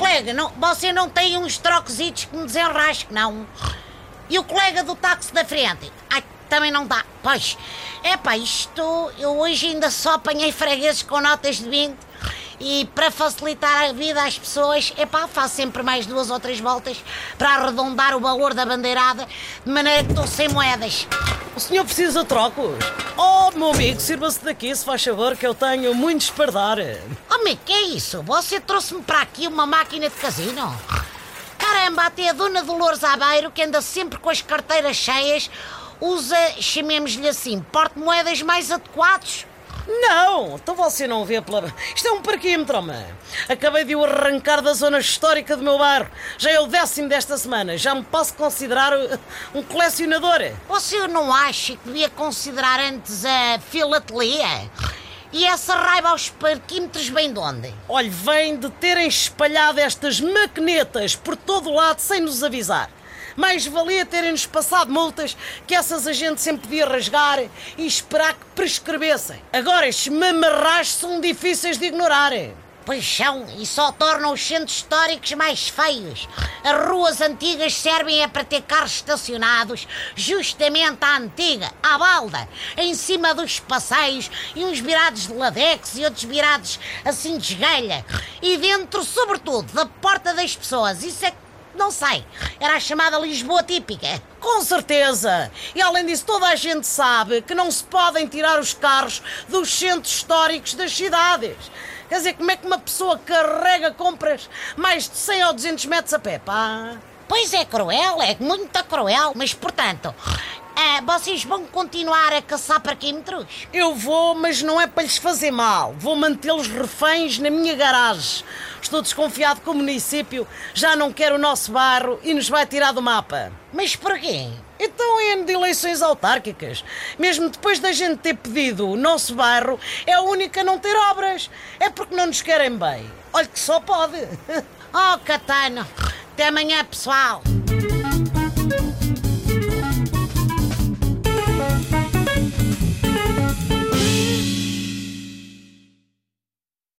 colega, não, você não tem uns troquesitos que me desenrasque, não? E o colega do táxi da frente? Ai, também não dá. Pois, é pá, isto, eu hoje ainda só apanhei fregueses com notas de 20 e para facilitar a vida às pessoas, é pá, faço sempre mais duas ou três voltas para arredondar o valor da bandeirada, de maneira que estou sem moedas. O senhor precisa de trocos? Oh, meu amigo, sirva-se daqui, se faz favor, que eu tenho muito espardar. Homem, que é isso? Você trouxe-me para aqui uma máquina de casino? Caramba, até a dona Dolores Abeiro, que anda sempre com as carteiras cheias, usa, chamemos-lhe assim, porte-moedas mais adequados. Não, então você não vê pela. Isto é um parquímetro, homem. Acabei de o arrancar da zona histórica do meu bairro. Já é o décimo desta semana. Já me posso considerar uh, um colecionador. Você não acha que devia considerar antes a filatelia? E essa raiva aos parquímetros vem de onde? Olhe, vem de terem espalhado estas maquenetas por todo o lado sem nos avisar. Mais valia terem-nos passado multas que essas a gente sempre podia rasgar e esperar que prescrevessem. Agora, estes mamarrachos são difíceis de ignorar. Pois são, e só tornam os centros históricos mais feios. As ruas antigas servem é para ter carros estacionados justamente à antiga, à balda, em cima dos passeios e uns virados de ladex e outros virados assim de esgalha. E dentro, sobretudo, da porta das pessoas. Isso é que não sei. Era a chamada Lisboa típica. Com certeza! E além disso, toda a gente sabe que não se podem tirar os carros dos centros históricos das cidades. Quer dizer, como é que uma pessoa carrega compras mais de 100 ou 200 metros a pé, pá? Pois é cruel, é muito cruel, mas portanto, é, vocês vão continuar a caçar parquímetros? Eu vou, mas não é para lhes fazer mal. Vou mantê-los reféns na minha garagem. Estou desconfiado que o município já não quer o nosso bairro e nos vai tirar do mapa. Mas porquê? Então, é ano de eleições autárquicas. Mesmo depois da gente ter pedido o nosso bairro, é a única a não ter obras. É porque não nos querem bem. Olha que só pode. Oh, Catano. Até amanhã, pessoal.